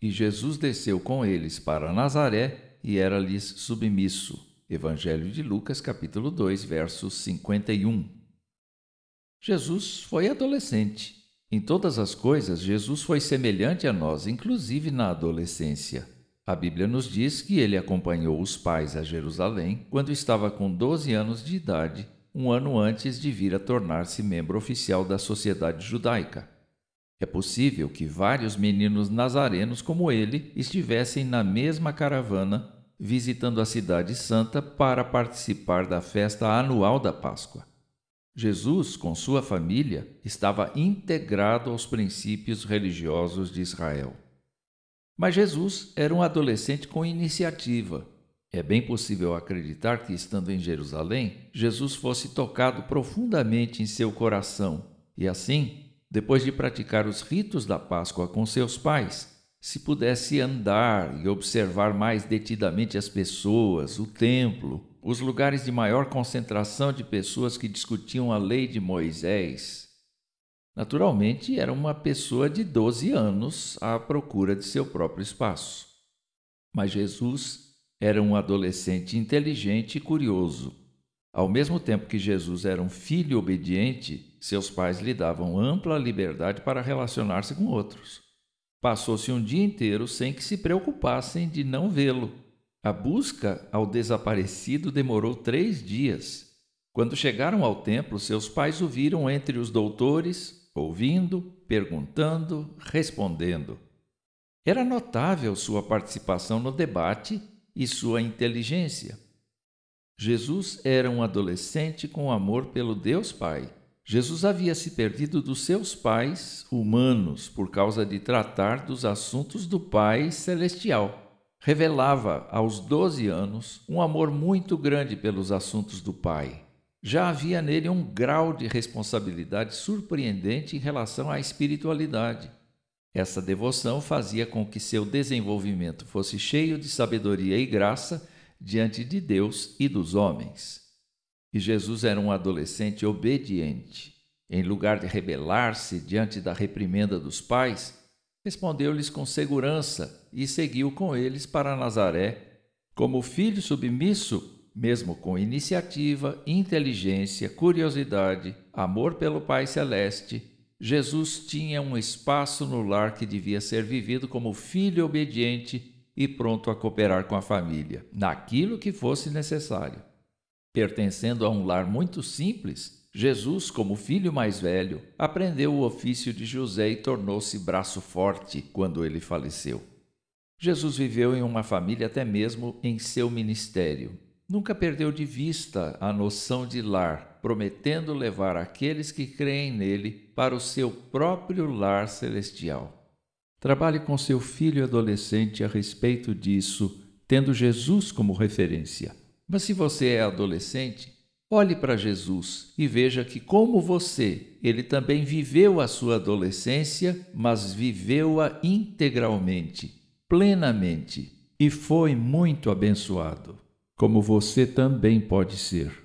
E Jesus desceu com eles para Nazaré e era-lhes submisso. Evangelho de Lucas, capítulo 2, versos 51. Jesus foi adolescente. Em todas as coisas, Jesus foi semelhante a nós, inclusive na adolescência. A Bíblia nos diz que ele acompanhou os pais a Jerusalém quando estava com 12 anos de idade, um ano antes de vir a tornar-se membro oficial da sociedade judaica. É possível que vários meninos nazarenos como ele estivessem na mesma caravana visitando a Cidade Santa para participar da festa anual da Páscoa. Jesus, com sua família, estava integrado aos princípios religiosos de Israel. Mas Jesus era um adolescente com iniciativa. É bem possível acreditar que, estando em Jerusalém, Jesus fosse tocado profundamente em seu coração e, assim, depois de praticar os ritos da Páscoa com seus pais, se pudesse andar e observar mais detidamente as pessoas, o templo, os lugares de maior concentração de pessoas que discutiam a lei de Moisés. Naturalmente, era uma pessoa de 12 anos à procura de seu próprio espaço. Mas Jesus era um adolescente inteligente e curioso. Ao mesmo tempo que Jesus era um filho obediente, seus pais lhe davam ampla liberdade para relacionar-se com outros. Passou-se um dia inteiro sem que se preocupassem de não vê-lo a busca ao desaparecido demorou três dias. Quando chegaram ao templo, seus pais o viram entre os doutores, ouvindo, perguntando, respondendo. Era notável sua participação no debate e sua inteligência. Jesus era um adolescente com amor pelo Deus Pai. Jesus havia se perdido dos seus pais humanos por causa de tratar dos assuntos do Pai celestial revelava aos 12 anos um amor muito grande pelos assuntos do pai. Já havia nele um grau de responsabilidade surpreendente em relação à espiritualidade. Essa devoção fazia com que seu desenvolvimento fosse cheio de sabedoria e graça diante de Deus e dos homens. E Jesus era um adolescente obediente. Em lugar de rebelar-se diante da reprimenda dos pais, Respondeu-lhes com segurança e seguiu com eles para Nazaré, como filho submisso, mesmo com iniciativa, inteligência, curiosidade, amor pelo Pai Celeste. Jesus tinha um espaço no lar que devia ser vivido como filho obediente e pronto a cooperar com a família, naquilo que fosse necessário. Pertencendo a um lar muito simples, Jesus, como filho mais velho, aprendeu o ofício de José e tornou-se braço forte quando ele faleceu. Jesus viveu em uma família até mesmo em seu ministério. Nunca perdeu de vista a noção de lar, prometendo levar aqueles que creem nele para o seu próprio lar celestial. Trabalhe com seu filho adolescente a respeito disso, tendo Jesus como referência. Mas se você é adolescente, Olhe para Jesus e veja que, como você, ele também viveu a sua adolescência, mas viveu-a integralmente, plenamente, e foi muito abençoado, como você também pode ser.